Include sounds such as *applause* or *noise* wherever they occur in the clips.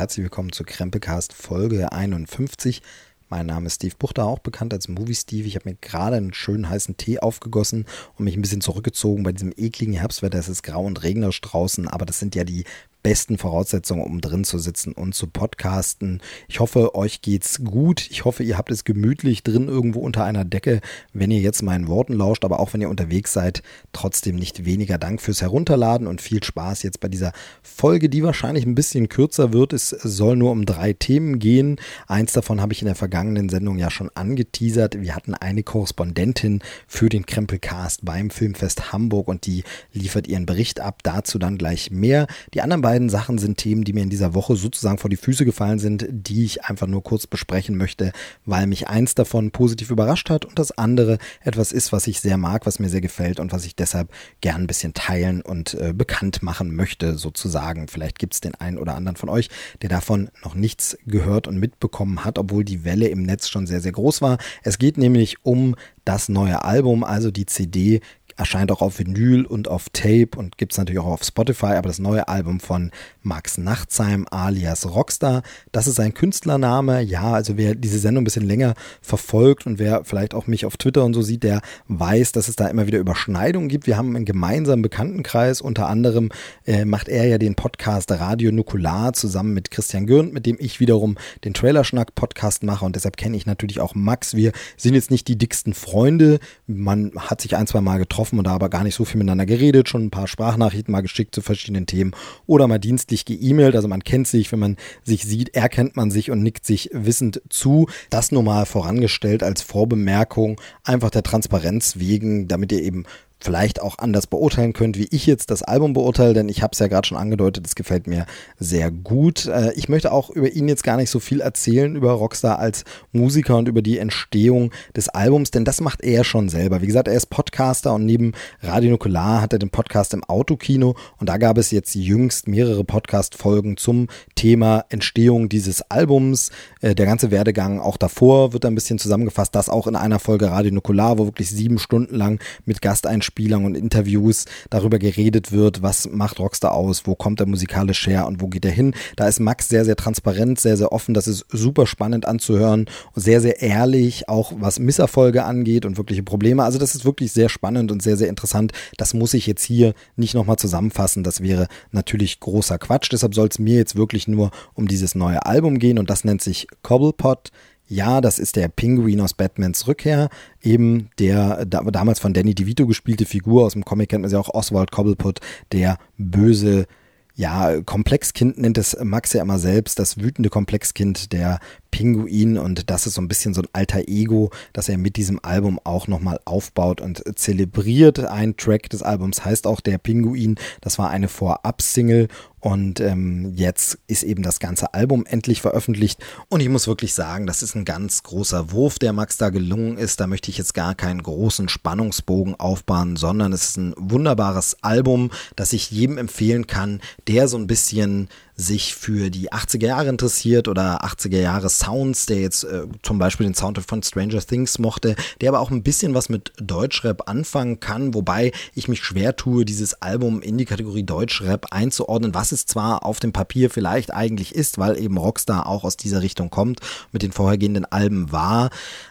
herzlich willkommen zu Krempelcast Folge 51. Mein Name ist Steve Buchter, auch bekannt als Movie Steve. Ich habe mir gerade einen schönen heißen Tee aufgegossen und mich ein bisschen zurückgezogen bei diesem ekligen Herbstwetter. Es ist grau und regnerisch draußen, aber das sind ja die besten Voraussetzungen, um drin zu sitzen und zu podcasten. Ich hoffe, euch geht's gut. Ich hoffe, ihr habt es gemütlich drin irgendwo unter einer Decke, wenn ihr jetzt meinen Worten lauscht, aber auch wenn ihr unterwegs seid, trotzdem nicht weniger Dank fürs Herunterladen und viel Spaß jetzt bei dieser Folge, die wahrscheinlich ein bisschen kürzer wird. Es soll nur um drei Themen gehen. Eins davon habe ich in der vergangenen Sendung ja schon angeteasert. Wir hatten eine Korrespondentin für den Krempelcast beim Filmfest Hamburg und die liefert ihren Bericht ab. Dazu dann gleich mehr. Die anderen beiden beiden Sachen sind Themen, die mir in dieser Woche sozusagen vor die Füße gefallen sind, die ich einfach nur kurz besprechen möchte, weil mich eins davon positiv überrascht hat und das andere etwas ist, was ich sehr mag, was mir sehr gefällt und was ich deshalb gern ein bisschen teilen und äh, bekannt machen möchte, sozusagen. Vielleicht gibt es den einen oder anderen von euch, der davon noch nichts gehört und mitbekommen hat, obwohl die Welle im Netz schon sehr, sehr groß war. Es geht nämlich um das neue Album, also die CD erscheint auch auf Vinyl und auf Tape und gibt es natürlich auch auf Spotify, aber das neue Album von Max Nachtsheim alias Rockstar, das ist sein Künstlername. Ja, also wer diese Sendung ein bisschen länger verfolgt und wer vielleicht auch mich auf Twitter und so sieht, der weiß, dass es da immer wieder Überschneidungen gibt. Wir haben einen gemeinsamen Bekanntenkreis, unter anderem äh, macht er ja den Podcast Radio Nukular zusammen mit Christian Gürnt, mit dem ich wiederum den Trailerschnack Podcast mache und deshalb kenne ich natürlich auch Max. Wir sind jetzt nicht die dicksten Freunde, man hat sich ein, zwei Mal getroffen getroffen und da aber gar nicht so viel miteinander geredet, schon ein paar Sprachnachrichten mal geschickt zu verschiedenen Themen oder mal dienstlich geemailt. Also man kennt sich, wenn man sich sieht, erkennt man sich und nickt sich wissend zu. Das nur mal vorangestellt als Vorbemerkung, einfach der Transparenz wegen, damit ihr eben vielleicht auch anders beurteilen könnt, wie ich jetzt das Album beurteile, denn ich habe es ja gerade schon angedeutet, es gefällt mir sehr gut. Äh, ich möchte auch über ihn jetzt gar nicht so viel erzählen, über Rockstar als Musiker und über die Entstehung des Albums, denn das macht er schon selber. Wie gesagt, er ist Podcaster und neben Radio Nukular hat er den Podcast im Autokino und da gab es jetzt jüngst mehrere Podcast-Folgen zum Thema Entstehung dieses Albums. Äh, der ganze Werdegang auch davor wird ein bisschen zusammengefasst, das auch in einer Folge Radio Nukular, wo wirklich sieben Stunden lang mit Gasteinspielungen Einspielern und Interviews darüber geredet wird, was macht Rockstar aus, wo kommt er musikalisch her und wo geht er hin. Da ist Max sehr, sehr transparent, sehr, sehr offen. Das ist super spannend anzuhören und sehr, sehr ehrlich, auch was Misserfolge angeht und wirkliche Probleme. Also das ist wirklich sehr spannend und sehr, sehr interessant. Das muss ich jetzt hier nicht nochmal zusammenfassen. Das wäre natürlich großer Quatsch. Deshalb soll es mir jetzt wirklich nur um dieses neue Album gehen und das nennt sich Cobblepot. Ja, das ist der Pinguin aus Batmans Rückkehr, eben der da, damals von Danny DeVito gespielte Figur aus dem Comic kennt man sie auch Oswald Cobblepot, der böse ja, Komplexkind nennt es Max ja immer selbst, das wütende Komplexkind, der Pinguin und das ist so ein bisschen so ein alter Ego, das er mit diesem Album auch nochmal aufbaut und zelebriert. Ein Track des Albums heißt auch Der Pinguin, das war eine Vorab-Single und ähm, jetzt ist eben das ganze Album endlich veröffentlicht. Und ich muss wirklich sagen, das ist ein ganz großer Wurf, der Max da gelungen ist. Da möchte ich jetzt gar keinen großen Spannungsbogen aufbauen, sondern es ist ein wunderbares Album, das ich jedem empfehlen kann, der so ein bisschen sich für die 80er Jahre interessiert oder 80er Jahre Sounds, der jetzt äh, zum Beispiel den Soundtrack von Stranger Things mochte, der aber auch ein bisschen was mit Deutschrap anfangen kann, wobei ich mich schwer tue, dieses Album in die Kategorie Deutschrap einzuordnen, was es zwar auf dem Papier vielleicht eigentlich ist, weil eben Rockstar auch aus dieser Richtung kommt, mit den vorhergehenden Alben war,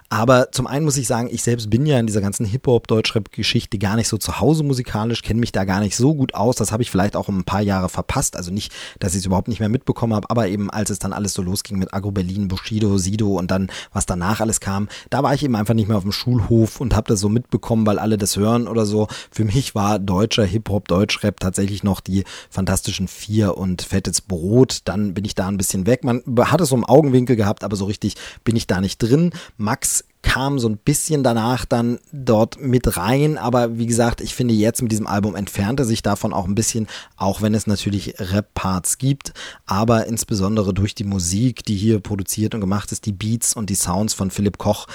aber zum einen muss ich sagen, ich selbst bin ja in dieser ganzen Hip-Hop-Deutschrap-Geschichte gar nicht so zu Hause musikalisch, kenne mich da gar nicht so gut aus. Das habe ich vielleicht auch ein paar Jahre verpasst. Also nicht, dass ich es überhaupt nicht mehr mitbekommen habe, aber eben als es dann alles so losging mit Agro Berlin, Bushido, Sido und dann, was danach alles kam, da war ich eben einfach nicht mehr auf dem Schulhof und habe das so mitbekommen, weil alle das hören oder so. Für mich war deutscher Hip-Hop, Deutschrap tatsächlich noch die Fantastischen Vier und Fettes Brot. Dann bin ich da ein bisschen weg. Man hat es so im Augenwinkel gehabt, aber so richtig bin ich da nicht drin. Max kam so ein bisschen danach dann dort mit rein, aber wie gesagt, ich finde jetzt mit diesem Album entfernt er sich davon auch ein bisschen, auch wenn es natürlich Rap-Parts gibt, aber insbesondere durch die Musik, die hier produziert und gemacht ist, die Beats und die Sounds von Philipp Koch,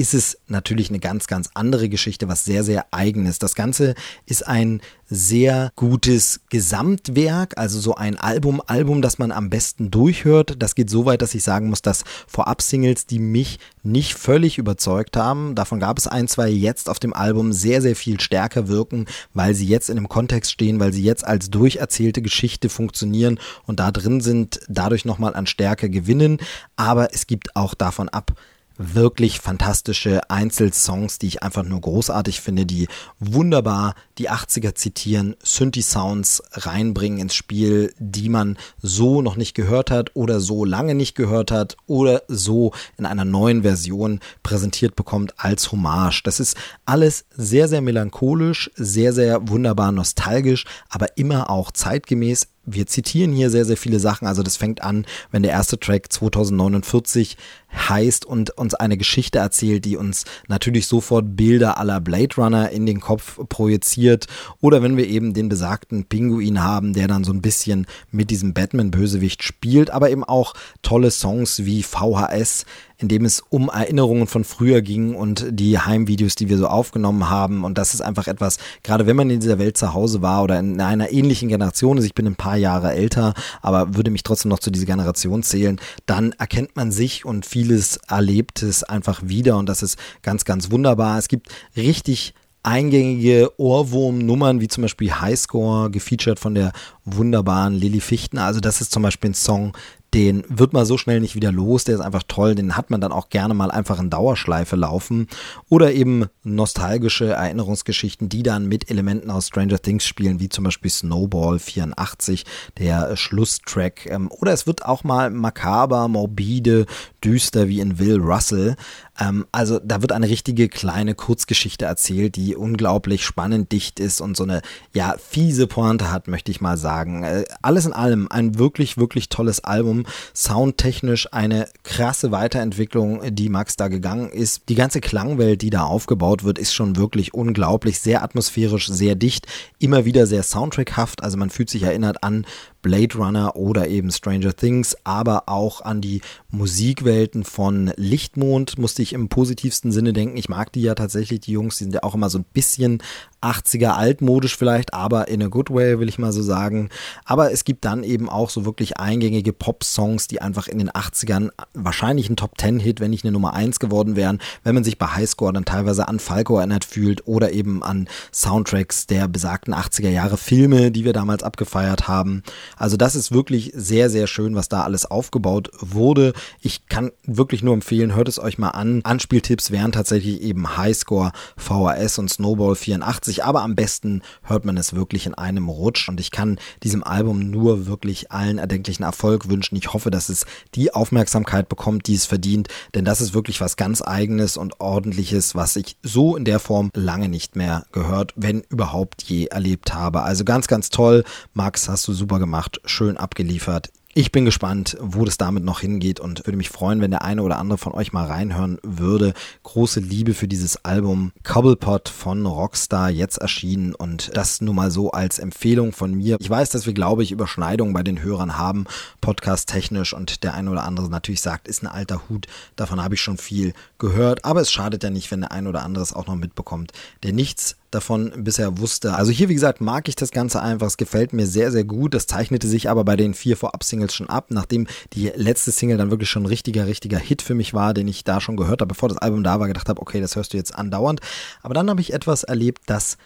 ist es natürlich eine ganz, ganz andere Geschichte, was sehr, sehr eigenes. Das Ganze ist ein sehr gutes Gesamtwerk, also so ein Album, Album, das man am besten durchhört. Das geht so weit, dass ich sagen muss, dass Vorab-Singles, die mich nicht völlig überzeugt haben, davon gab es ein, zwei jetzt auf dem Album sehr, sehr viel stärker wirken, weil sie jetzt in einem Kontext stehen, weil sie jetzt als durcherzählte Geschichte funktionieren und da drin sind, dadurch nochmal an Stärke gewinnen. Aber es gibt auch davon ab, wirklich fantastische Einzelsongs, die ich einfach nur großartig finde, die wunderbar die 80er zitieren, Synthi-Sounds reinbringen ins Spiel, die man so noch nicht gehört hat oder so lange nicht gehört hat oder so in einer neuen Version präsentiert bekommt als Hommage. Das ist alles sehr, sehr melancholisch, sehr, sehr wunderbar nostalgisch, aber immer auch zeitgemäß wir zitieren hier sehr, sehr viele Sachen. Also das fängt an, wenn der erste Track 2049 heißt und uns eine Geschichte erzählt, die uns natürlich sofort Bilder aller Blade Runner in den Kopf projiziert. Oder wenn wir eben den besagten Pinguin haben, der dann so ein bisschen mit diesem Batman-Bösewicht spielt, aber eben auch tolle Songs wie VHS, in dem es um Erinnerungen von früher ging und die Heimvideos, die wir so aufgenommen haben. Und das ist einfach etwas, gerade wenn man in dieser Welt zu Hause war oder in einer ähnlichen Generation ist, ich bin ein paar Jahre älter, aber würde mich trotzdem noch zu dieser Generation zählen, dann erkennt man sich und vieles Erlebtes einfach wieder und das ist ganz, ganz wunderbar. Es gibt richtig eingängige Ohrwurm-Nummern, wie zum Beispiel Highscore, gefeatured von der wunderbaren Lilly Fichtner. Also das ist zum Beispiel ein Song, den wird man so schnell nicht wieder los, der ist einfach toll, den hat man dann auch gerne mal einfach in Dauerschleife laufen oder eben nostalgische Erinnerungsgeschichten, die dann mit Elementen aus Stranger Things spielen, wie zum Beispiel Snowball 84, der Schlusstrack ähm, oder es wird auch mal makaber, morbide, düster wie in Will Russell. Ähm, also da wird eine richtige kleine Kurzgeschichte erzählt, die unglaublich spannend dicht ist und so eine ja fiese Pointe hat, möchte ich mal sagen. Äh, alles in allem ein wirklich wirklich tolles Album, soundtechnisch eine krasse Weiterentwicklung, die Max da gegangen ist. Die ganze Klangwelt, die da aufgebaut wird, ist schon wirklich unglaublich, sehr atmosphärisch, sehr dicht, immer wieder sehr soundtrackhaft. Also man fühlt sich erinnert an Blade Runner oder eben Stranger Things, aber auch an die Musikwelten von Lichtmond musste ich im positivsten Sinne denken. Ich mag die ja tatsächlich, die Jungs, die sind ja auch immer so ein bisschen 80er altmodisch vielleicht, aber in a good way, will ich mal so sagen. Aber es gibt dann eben auch so wirklich eingängige Pop-Songs, die einfach in den 80ern wahrscheinlich ein Top-10-Hit, wenn nicht eine Nummer 1 geworden wären, wenn man sich bei Highscore dann teilweise an Falco erinnert fühlt oder eben an Soundtracks der besagten 80er Jahre Filme, die wir damals abgefeiert haben. Also das ist wirklich sehr, sehr schön, was da alles aufgebaut wurde. Ich kann wirklich nur empfehlen, hört es euch mal an. Anspieltipps wären tatsächlich eben Highscore, VHS und Snowball 84, aber am besten hört man es wirklich in einem Rutsch und ich kann diesem Album nur wirklich allen erdenklichen Erfolg wünschen. Ich hoffe, dass es die Aufmerksamkeit bekommt, die es verdient, denn das ist wirklich was ganz eigenes und ordentliches, was ich so in der Form lange nicht mehr gehört, wenn überhaupt je erlebt habe. Also ganz, ganz toll. Max, hast du super gemacht gemacht, schön abgeliefert. Ich bin gespannt, wo das damit noch hingeht und würde mich freuen, wenn der eine oder andere von euch mal reinhören würde. Große Liebe für dieses Album Cobblepot von Rockstar jetzt erschienen und das nur mal so als Empfehlung von mir. Ich weiß, dass wir, glaube ich, Überschneidungen bei den Hörern haben, podcast technisch und der eine oder andere natürlich sagt, ist ein alter Hut. Davon habe ich schon viel gehört, aber es schadet ja nicht, wenn der eine oder andere es auch noch mitbekommt, der nichts davon bisher wusste. Also hier, wie gesagt, mag ich das Ganze einfach. Es gefällt mir sehr, sehr gut. Das zeichnete sich aber bei den vier Vorab-Singles schon ab, nachdem die letzte Single dann wirklich schon ein richtiger, richtiger Hit für mich war, den ich da schon gehört habe, bevor das Album da war, gedacht habe, okay, das hörst du jetzt andauernd. Aber dann habe ich etwas erlebt, das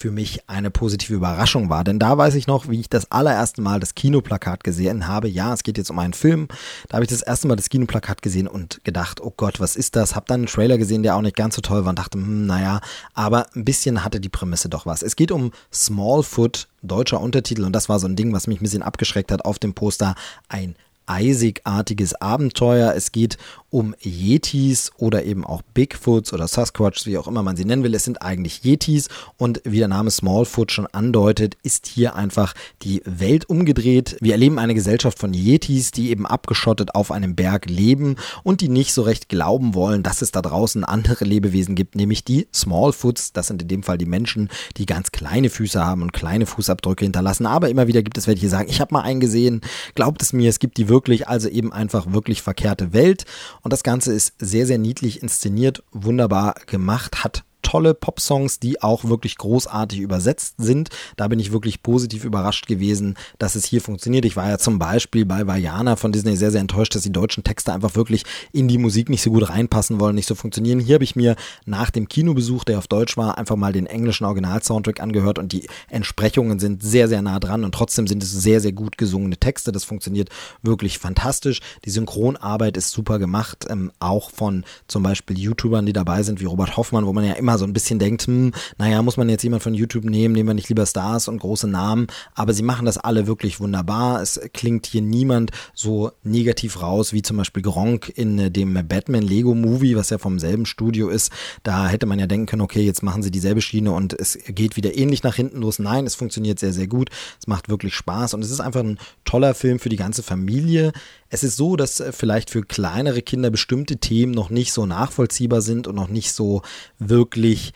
für mich eine positive Überraschung war. Denn da weiß ich noch, wie ich das allererste Mal das Kinoplakat gesehen habe. Ja, es geht jetzt um einen Film. Da habe ich das erste Mal das Kinoplakat gesehen und gedacht, oh Gott, was ist das? Hab dann einen Trailer gesehen, der auch nicht ganz so toll war und dachte, hm, naja, aber ein bisschen hatte die Prämisse doch was. Es geht um Smallfoot, deutscher Untertitel und das war so ein Ding, was mich ein bisschen abgeschreckt hat auf dem Poster. Ein eisigartiges Abenteuer. Es geht um Yetis oder eben auch Bigfoots oder Sasquatch, wie auch immer man sie nennen will. Es sind eigentlich Yetis und wie der Name Smallfoot schon andeutet, ist hier einfach die Welt umgedreht. Wir erleben eine Gesellschaft von Yetis, die eben abgeschottet auf einem Berg leben und die nicht so recht glauben wollen, dass es da draußen andere Lebewesen gibt, nämlich die Smallfoots. Das sind in dem Fall die Menschen, die ganz kleine Füße haben und kleine Fußabdrücke hinterlassen. Aber immer wieder gibt es welche, die sagen, ich habe mal einen gesehen, glaubt es mir, es gibt die wirklich, also eben einfach wirklich verkehrte Welt. Und das Ganze ist sehr, sehr niedlich inszeniert, wunderbar gemacht, hat tolle Popsongs, die auch wirklich großartig übersetzt sind. Da bin ich wirklich positiv überrascht gewesen, dass es hier funktioniert. Ich war ja zum Beispiel bei Vajana von Disney sehr, sehr enttäuscht, dass die deutschen Texte einfach wirklich in die Musik nicht so gut reinpassen wollen, nicht so funktionieren. Hier habe ich mir nach dem Kinobesuch, der auf Deutsch war, einfach mal den englischen Original-Soundtrack angehört und die Entsprechungen sind sehr, sehr nah dran und trotzdem sind es sehr, sehr gut gesungene Texte. Das funktioniert wirklich fantastisch. Die Synchronarbeit ist super gemacht, ähm, auch von zum Beispiel YouTubern, die dabei sind, wie Robert Hoffmann, wo man ja immer so ein bisschen denkt, hm, naja, muss man jetzt jemand von YouTube nehmen, nehmen wir nicht lieber Stars und große Namen, aber sie machen das alle wirklich wunderbar. Es klingt hier niemand so negativ raus, wie zum Beispiel Gronk in äh, dem Batman Lego Movie, was ja vom selben Studio ist. Da hätte man ja denken können, okay, jetzt machen sie dieselbe Schiene und es geht wieder ähnlich nach hinten los. Nein, es funktioniert sehr, sehr gut. Es macht wirklich Spaß und es ist einfach ein toller Film für die ganze Familie. Es ist so, dass äh, vielleicht für kleinere Kinder bestimmte Themen noch nicht so nachvollziehbar sind und noch nicht so wirklich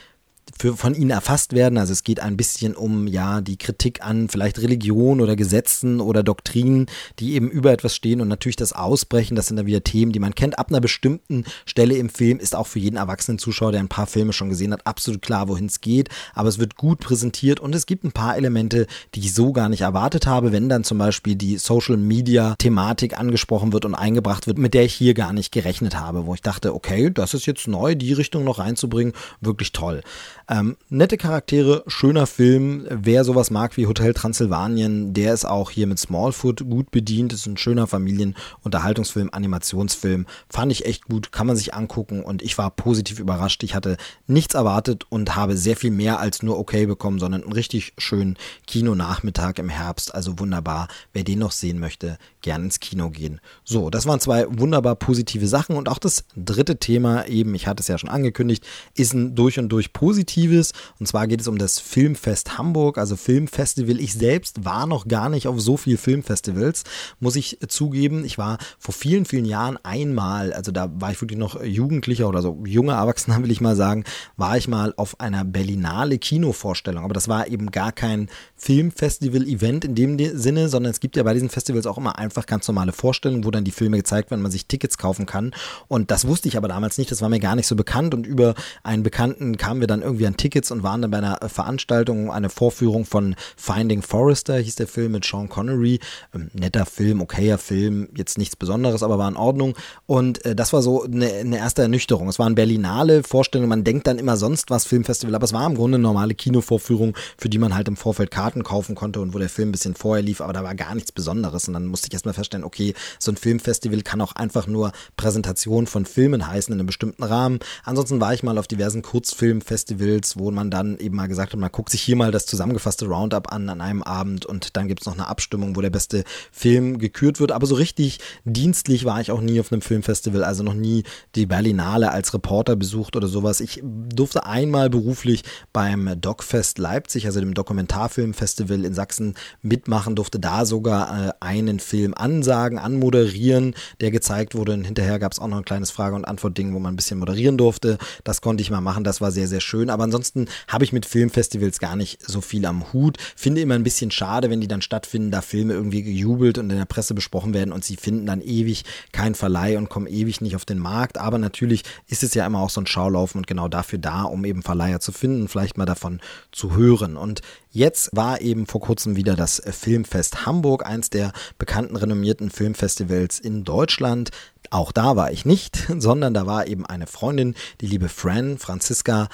für, von ihnen erfasst werden. Also es geht ein bisschen um ja die Kritik an vielleicht Religion oder Gesetzen oder Doktrinen, die eben über etwas stehen und natürlich das Ausbrechen, das sind dann wieder Themen, die man kennt. Ab einer bestimmten Stelle im Film ist auch für jeden erwachsenen Zuschauer, der ein paar Filme schon gesehen hat, absolut klar, wohin es geht. Aber es wird gut präsentiert und es gibt ein paar Elemente, die ich so gar nicht erwartet habe, wenn dann zum Beispiel die Social Media Thematik angesprochen wird und eingebracht wird, mit der ich hier gar nicht gerechnet habe, wo ich dachte, okay, das ist jetzt neu, die Richtung noch reinzubringen, wirklich toll. Ähm, nette Charaktere, schöner Film. Wer sowas mag wie Hotel Transsilvanien, der ist auch hier mit Smallfoot gut bedient. Ist ein schöner Familienunterhaltungsfilm, Animationsfilm. Fand ich echt gut, kann man sich angucken und ich war positiv überrascht. Ich hatte nichts erwartet und habe sehr viel mehr als nur okay bekommen, sondern einen richtig schönen Kinonachmittag im Herbst. Also wunderbar. Wer den noch sehen möchte, gern ins Kino gehen. So, das waren zwei wunderbar positive Sachen und auch das dritte Thema, eben, ich hatte es ja schon angekündigt, ist ein durch und durch positives. Und zwar geht es um das Filmfest Hamburg, also Filmfestival. Ich selbst war noch gar nicht auf so viel Filmfestivals, muss ich zugeben. Ich war vor vielen, vielen Jahren einmal, also da war ich wirklich noch Jugendlicher oder so junge Erwachsener, will ich mal sagen, war ich mal auf einer Berlinale Kinovorstellung. Aber das war eben gar kein Filmfestival-Event in dem Sinne, sondern es gibt ja bei diesen Festivals auch immer einfach ganz normale Vorstellungen, wo dann die Filme gezeigt werden, man sich Tickets kaufen kann. Und das wusste ich aber damals nicht, das war mir gar nicht so bekannt. Und über einen Bekannten kamen wir dann irgendwie an Tickets und waren dann bei einer Veranstaltung, eine Vorführung von Finding Forrester, hieß der Film mit Sean Connery. Ähm, netter Film, okayer Film, jetzt nichts Besonderes, aber war in Ordnung. Und äh, das war so eine, eine erste Ernüchterung. Es waren Berlinale Vorstellungen, man denkt dann immer sonst was Filmfestival, aber es war im Grunde eine normale Kinovorführung, für die man halt im Vorfeld Karten kaufen konnte und wo der Film ein bisschen vorher lief, aber da war gar nichts Besonderes. Und dann musste ich erst erstmal feststellen, okay, so ein Filmfestival kann auch einfach nur Präsentation von Filmen heißen in einem bestimmten Rahmen. Ansonsten war ich mal auf diversen Kurzfilmfestivals, wo man dann eben mal gesagt hat, man guckt sich hier mal das zusammengefasste Roundup an an einem Abend und dann gibt es noch eine Abstimmung, wo der beste Film gekürt wird. Aber so richtig dienstlich war ich auch nie auf einem Filmfestival, also noch nie die Berlinale als Reporter besucht oder sowas. Ich durfte einmal beruflich beim Docfest Leipzig, also dem Dokumentarfilmfestival in Sachsen, mitmachen, durfte da sogar äh, einen Film ansagen, anmoderieren, der gezeigt wurde. Und hinterher gab es auch noch ein kleines Frage- und Antwort-Ding, wo man ein bisschen moderieren durfte. Das konnte ich mal machen, das war sehr, sehr schön. Aber ansonsten habe ich mit Filmfestivals gar nicht so viel am Hut. Finde immer ein bisschen schade, wenn die dann stattfinden, da Filme irgendwie gejubelt und in der Presse besprochen werden und sie finden dann ewig keinen Verleih und kommen ewig nicht auf den Markt. Aber natürlich ist es ja immer auch so ein Schaulaufen und genau dafür da, um eben Verleiher zu finden, vielleicht mal davon zu hören. Und Jetzt war eben vor kurzem wieder das Filmfest Hamburg, eins der bekannten renommierten Filmfestivals in Deutschland. Auch da war ich nicht, *laughs* sondern da war eben eine Freundin, die liebe Fran, Franziska,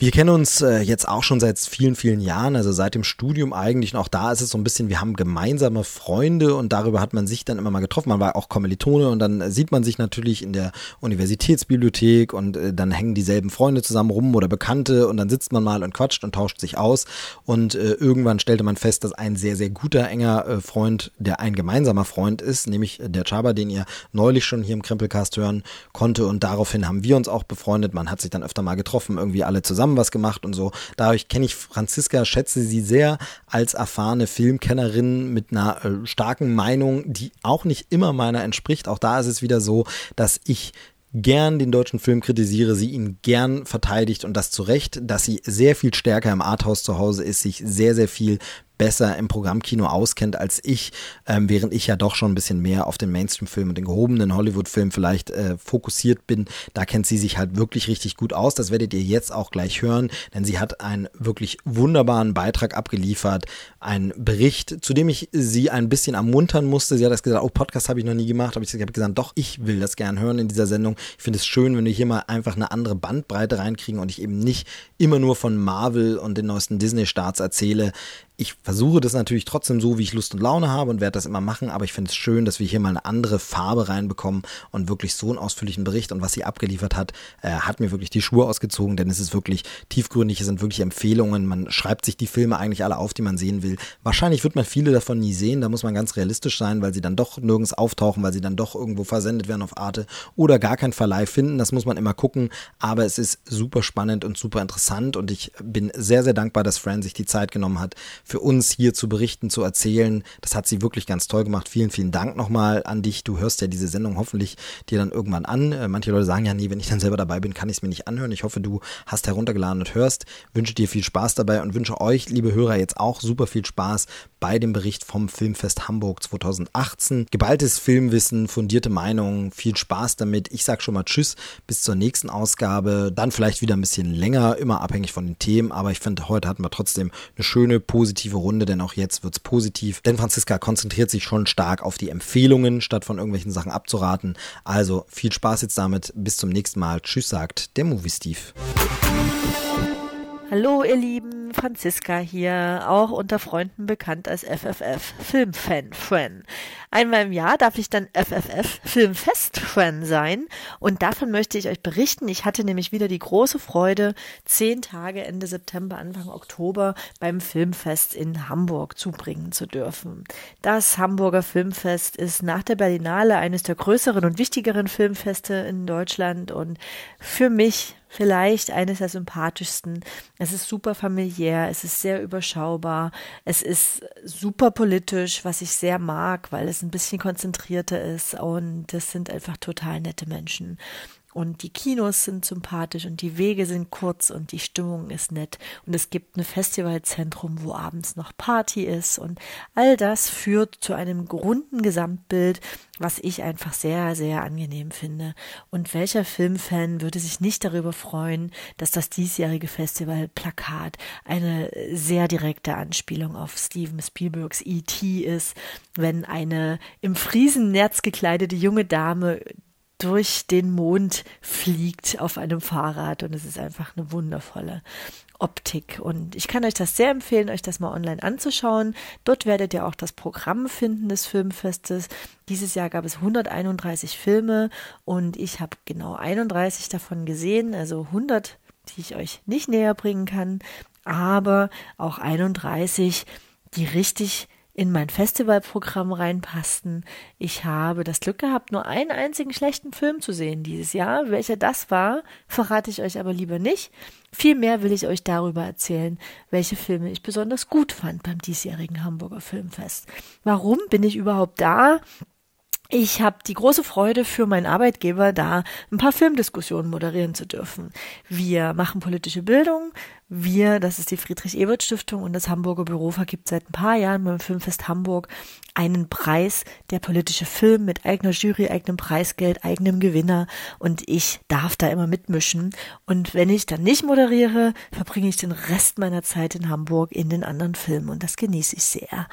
wir kennen uns äh, jetzt auch schon seit vielen, vielen Jahren, also seit dem Studium eigentlich. Und auch da ist es so ein bisschen, wir haben gemeinsame Freunde und darüber hat man sich dann immer mal getroffen. Man war auch Kommilitone und dann sieht man sich natürlich in der Universitätsbibliothek und äh, dann hängen dieselben Freunde zusammen rum oder Bekannte und dann sitzt man mal und quatscht und tauscht sich aus. Und äh, irgendwann stellte man fest, dass ein sehr, sehr guter, enger äh, Freund, der ein gemeinsamer Freund ist, nämlich der Chaba, den ihr neulich schon hier im Krempelcast hören konnte. Und daraufhin haben wir uns auch befreundet. Man hat sich dann öfter mal getroffen, irgendwie alle zusammen zusammen was gemacht und so. Dadurch kenne ich Franziska, schätze sie sehr als erfahrene Filmkennerin mit einer äh, starken Meinung, die auch nicht immer meiner entspricht. Auch da ist es wieder so, dass ich gern den deutschen Film kritisiere, sie ihn gern verteidigt und das zu Recht, dass sie sehr viel stärker im Arthouse zu Hause ist, sich sehr, sehr viel besser im Programmkino auskennt als ich, ähm, während ich ja doch schon ein bisschen mehr auf den Mainstream-Film und den gehobenen Hollywood-Film vielleicht äh, fokussiert bin. Da kennt sie sich halt wirklich richtig gut aus. Das werdet ihr jetzt auch gleich hören, denn sie hat einen wirklich wunderbaren Beitrag abgeliefert, einen Bericht, zu dem ich sie ein bisschen ermuntern musste. Sie hat das gesagt, oh, Podcast habe ich noch nie gemacht, aber ich habe gesagt, doch, ich will das gern hören in dieser Sendung. Ich finde es schön, wenn wir hier mal einfach eine andere Bandbreite reinkriegen und ich eben nicht immer nur von Marvel und den neuesten Disney-Starts erzähle ich versuche das natürlich trotzdem so, wie ich Lust und Laune habe und werde das immer machen, aber ich finde es schön, dass wir hier mal eine andere Farbe reinbekommen und wirklich so einen ausführlichen Bericht und was sie abgeliefert hat, äh, hat mir wirklich die Schuhe ausgezogen, denn es ist wirklich tiefgründig, es sind wirklich Empfehlungen, man schreibt sich die Filme eigentlich alle auf, die man sehen will. Wahrscheinlich wird man viele davon nie sehen, da muss man ganz realistisch sein, weil sie dann doch nirgends auftauchen, weil sie dann doch irgendwo versendet werden auf Arte oder gar kein Verleih finden, das muss man immer gucken, aber es ist super spannend und super interessant und ich bin sehr, sehr dankbar, dass Fran sich die Zeit genommen hat, für uns hier zu berichten, zu erzählen. Das hat sie wirklich ganz toll gemacht. Vielen, vielen Dank nochmal an dich. Du hörst ja diese Sendung hoffentlich dir dann irgendwann an. Äh, manche Leute sagen ja, nee, wenn ich dann selber dabei bin, kann ich es mir nicht anhören. Ich hoffe, du hast heruntergeladen und hörst. Wünsche dir viel Spaß dabei und wünsche euch, liebe Hörer, jetzt auch super viel Spaß bei dem Bericht vom Filmfest Hamburg 2018. Geballtes Filmwissen, fundierte Meinungen, viel Spaß damit. Ich sag schon mal Tschüss, bis zur nächsten Ausgabe. Dann vielleicht wieder ein bisschen länger, immer abhängig von den Themen. Aber ich finde, heute hatten wir trotzdem eine schöne, positive Runde, denn auch jetzt wird es positiv. Denn Franziska konzentriert sich schon stark auf die Empfehlungen, statt von irgendwelchen Sachen abzuraten. Also viel Spaß jetzt damit. Bis zum nächsten Mal. Tschüss, sagt der Movie Steve. Hallo ihr Lieben, Franziska hier, auch unter Freunden bekannt als FFF Filmfan Fan. Einmal im Jahr darf ich dann FFF Filmfest Fan sein und davon möchte ich euch berichten. Ich hatte nämlich wieder die große Freude, zehn Tage Ende September, Anfang Oktober beim Filmfest in Hamburg zubringen zu dürfen. Das Hamburger Filmfest ist nach der Berlinale eines der größeren und wichtigeren Filmfeste in Deutschland und für mich vielleicht eines der sympathischsten. Es ist super familiär, es ist sehr überschaubar, es ist super politisch, was ich sehr mag, weil es ein bisschen konzentrierter ist und das sind einfach total nette Menschen. Und die Kinos sind sympathisch und die Wege sind kurz und die Stimmung ist nett. Und es gibt ein Festivalzentrum, wo abends noch Party ist. Und all das führt zu einem runden Gesamtbild, was ich einfach sehr, sehr angenehm finde. Und welcher Filmfan würde sich nicht darüber freuen, dass das diesjährige Festivalplakat eine sehr direkte Anspielung auf Steven Spielbergs E.T. ist, wenn eine im Friesennerz gekleidete junge Dame durch den Mond fliegt auf einem Fahrrad und es ist einfach eine wundervolle Optik. Und ich kann euch das sehr empfehlen, euch das mal online anzuschauen. Dort werdet ihr auch das Programm finden des Filmfestes. Dieses Jahr gab es 131 Filme und ich habe genau 31 davon gesehen, also 100, die ich euch nicht näher bringen kann, aber auch 31, die richtig in mein Festivalprogramm reinpassten. Ich habe das Glück gehabt, nur einen einzigen schlechten Film zu sehen dieses Jahr. Welcher das war, verrate ich euch aber lieber nicht. Vielmehr will ich euch darüber erzählen, welche Filme ich besonders gut fand beim diesjährigen Hamburger Filmfest. Warum bin ich überhaupt da? Ich habe die große Freude für meinen Arbeitgeber, da ein paar Filmdiskussionen moderieren zu dürfen. Wir machen politische Bildung. Wir, das ist die Friedrich-Ebert-Stiftung und das Hamburger Büro vergibt seit ein paar Jahren beim Filmfest Hamburg einen Preis, der politische Film mit eigener Jury, eigenem Preisgeld, eigenem Gewinner und ich darf da immer mitmischen. Und wenn ich dann nicht moderiere, verbringe ich den Rest meiner Zeit in Hamburg in den anderen Filmen und das genieße ich sehr.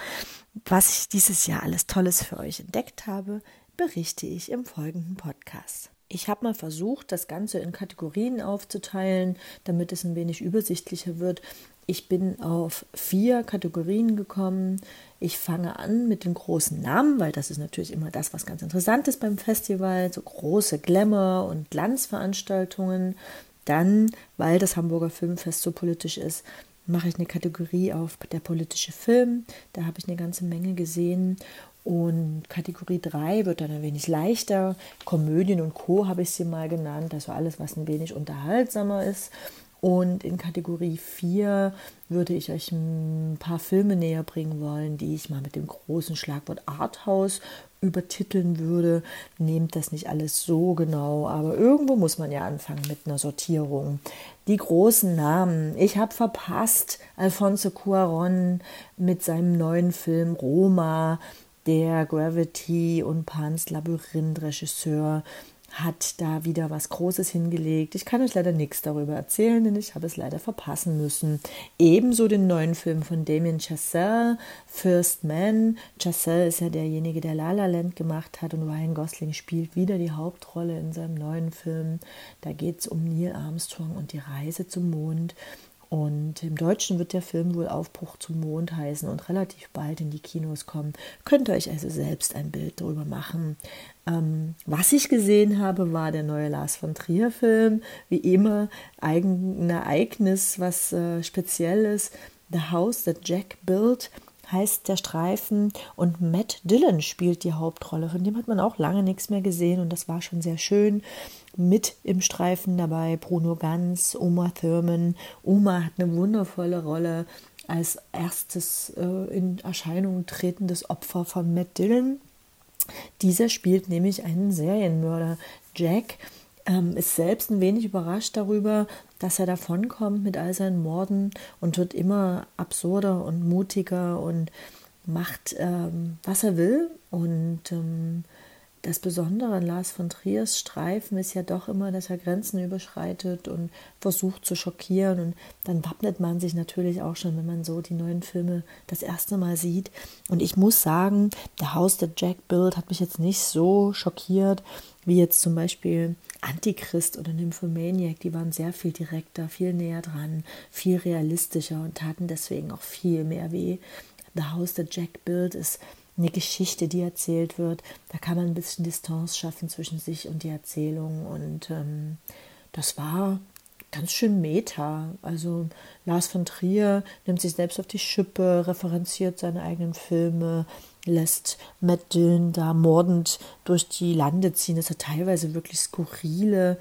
Was ich dieses Jahr alles Tolles für euch entdeckt habe, berichte ich im folgenden Podcast. Ich habe mal versucht, das Ganze in Kategorien aufzuteilen, damit es ein wenig übersichtlicher wird. Ich bin auf vier Kategorien gekommen. Ich fange an mit den großen Namen, weil das ist natürlich immer das, was ganz interessant ist beim Festival, so große Glamour- und Glanzveranstaltungen. Dann, weil das Hamburger Filmfest so politisch ist, mache ich eine Kategorie auf der politische Film. Da habe ich eine ganze Menge gesehen. Und Kategorie 3 wird dann ein wenig leichter. Komödien und Co. habe ich sie mal genannt, also alles, was ein wenig unterhaltsamer ist. Und in Kategorie 4 würde ich euch ein paar Filme näher bringen wollen, die ich mal mit dem großen Schlagwort Arthouse übertiteln würde. Nehmt das nicht alles so genau, aber irgendwo muss man ja anfangen mit einer Sortierung. Die großen Namen. Ich habe verpasst Alfonso Cuaron mit seinem neuen Film Roma, der Gravity und Pans Labyrinth Regisseur hat da wieder was Großes hingelegt. Ich kann euch leider nichts darüber erzählen, denn ich habe es leider verpassen müssen. Ebenso den neuen Film von Damien Chazelle, First Man. Chazelle ist ja derjenige, der La La Land gemacht hat und Ryan Gosling spielt wieder die Hauptrolle in seinem neuen Film. Da geht es um Neil Armstrong und die Reise zum Mond. Und im Deutschen wird der Film wohl Aufbruch zum Mond heißen und relativ bald in die Kinos kommen. Könnt ihr euch also selbst ein Bild darüber machen. Ähm, was ich gesehen habe, war der neue Lars von Trier Film. Wie immer ein Ereignis, was äh, speziell ist. The House That Jack Built heißt der Streifen und Matt Dillon spielt die Hauptrolle. Von dem hat man auch lange nichts mehr gesehen und das war schon sehr schön mit im Streifen dabei Bruno Ganz, Oma Thurman. Oma hat eine wundervolle Rolle als erstes äh, in Erscheinung tretendes Opfer von Matt Dillon. Dieser spielt nämlich einen Serienmörder. Jack ähm, ist selbst ein wenig überrascht darüber, dass er davonkommt mit all seinen Morden und wird immer absurder und mutiger und macht, ähm, was er will. Und ähm, das Besondere an Lars von Triers Streifen ist ja doch immer, dass er Grenzen überschreitet und versucht zu schockieren. Und dann wappnet man sich natürlich auch schon, wenn man so die neuen Filme das erste Mal sieht. Und ich muss sagen, der Haus der Jack Build hat mich jetzt nicht so schockiert, wie jetzt zum Beispiel Antichrist oder Nymphomaniac. Die waren sehr viel direkter, viel näher dran, viel realistischer und taten deswegen auch viel mehr weh. The House der Jack Build ist eine Geschichte, die erzählt wird. Da kann man ein bisschen Distanz schaffen zwischen sich und die Erzählung. Und ähm, das war ganz schön meta. Also Lars von Trier nimmt sich selbst auf die Schippe, referenziert seine eigenen Filme, lässt Matt Dillon da mordend durch die Lande ziehen. Es hat teilweise wirklich skurrile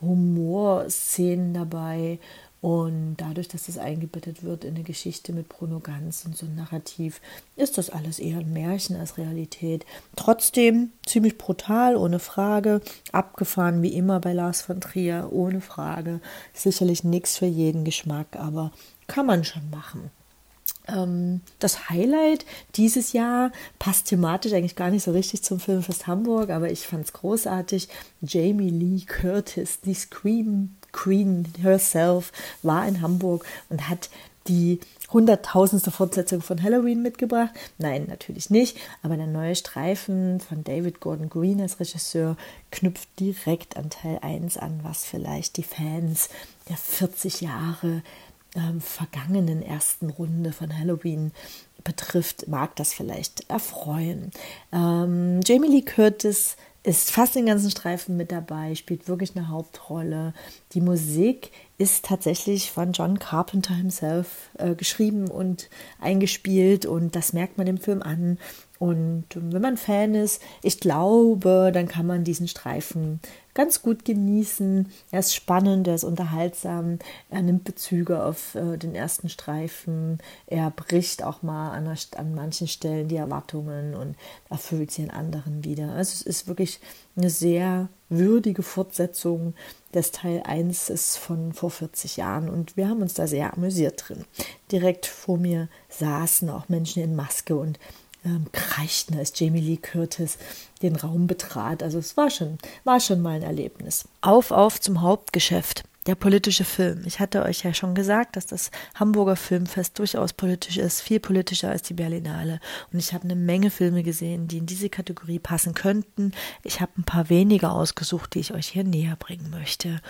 Humorszenen dabei. Und dadurch, dass das eingebettet wird in eine Geschichte mit Bruno Ganz und so ein Narrativ, ist das alles eher ein Märchen als Realität. Trotzdem ziemlich brutal, ohne Frage. Abgefahren wie immer bei Lars von Trier, ohne Frage. Sicherlich nichts für jeden Geschmack, aber kann man schon machen. Ähm, das Highlight dieses Jahr passt thematisch eigentlich gar nicht so richtig zum Filmfest Hamburg, aber ich fand es großartig. Jamie Lee Curtis, die Scream Queen herself war in Hamburg und hat die hunderttausendste Fortsetzung von Halloween mitgebracht. Nein, natürlich nicht. Aber der neue Streifen von David Gordon Green als Regisseur knüpft direkt an Teil 1 an, was vielleicht die Fans der 40 Jahre ähm, vergangenen ersten Runde von Halloween betrifft, mag das vielleicht erfreuen. Ähm, Jamie Lee Curtis ist fast den ganzen Streifen mit dabei, spielt wirklich eine Hauptrolle. Die Musik ist tatsächlich von John Carpenter himself äh, geschrieben und eingespielt und das merkt man dem Film an. Und wenn man Fan ist, ich glaube, dann kann man diesen Streifen ganz gut genießen. Er ist spannend, er ist unterhaltsam, er nimmt Bezüge auf äh, den ersten Streifen, er bricht auch mal an, der, an manchen Stellen die Erwartungen und erfüllt sie in anderen wieder. Also es ist wirklich eine sehr würdige Fortsetzung des Teil 1 ist von vor 40 Jahren und wir haben uns da sehr amüsiert drin. Direkt vor mir saßen auch Menschen in Maske und ähm, kreischten, als Jamie Lee Curtis den Raum betrat. Also es war schon, war schon mal ein Erlebnis. Auf, auf zum Hauptgeschäft der politische Film. Ich hatte euch ja schon gesagt, dass das Hamburger Filmfest durchaus politisch ist, viel politischer als die Berlinale. Und ich habe eine Menge Filme gesehen, die in diese Kategorie passen könnten. Ich habe ein paar wenige ausgesucht, die ich euch hier näher bringen möchte.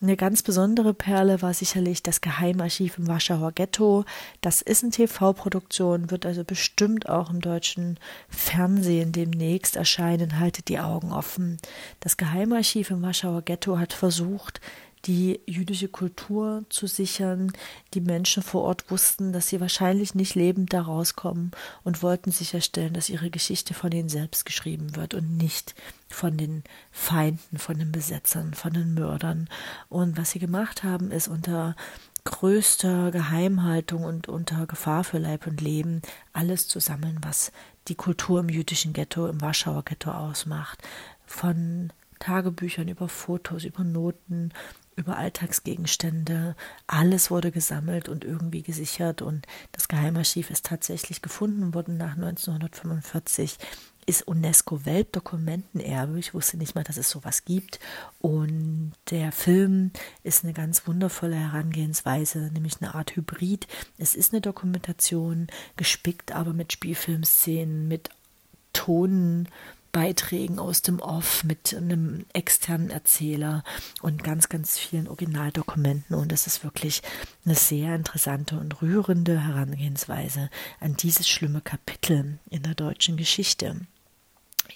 Eine ganz besondere Perle war sicherlich das Geheimarchiv im Warschauer Ghetto. Das ist eine TV-Produktion, wird also bestimmt auch im deutschen Fernsehen demnächst erscheinen. Haltet die Augen offen. Das Geheimarchiv im Warschauer Ghetto hat versucht, die jüdische Kultur zu sichern. Die Menschen vor Ort wussten, dass sie wahrscheinlich nicht lebend da rauskommen und wollten sicherstellen, dass ihre Geschichte von ihnen selbst geschrieben wird und nicht von den Feinden, von den Besetzern, von den Mördern. Und was sie gemacht haben, ist unter größter Geheimhaltung und unter Gefahr für Leib und Leben alles zu sammeln, was die Kultur im jüdischen Ghetto, im Warschauer Ghetto ausmacht. Von Tagebüchern über Fotos, über Noten, über Alltagsgegenstände. Alles wurde gesammelt und irgendwie gesichert und das Geheimarchiv ist tatsächlich gefunden worden nach 1945 ist UNESCO Weltdokumentenerbe. Ich wusste nicht mal, dass es sowas gibt. Und der Film ist eine ganz wundervolle Herangehensweise, nämlich eine Art Hybrid. Es ist eine Dokumentation, gespickt aber mit Spielfilmszenen, mit Tonen, Beiträgen aus dem Off mit einem externen Erzähler und ganz, ganz vielen Originaldokumenten. Und es ist wirklich eine sehr interessante und rührende Herangehensweise an dieses schlimme Kapitel in der deutschen Geschichte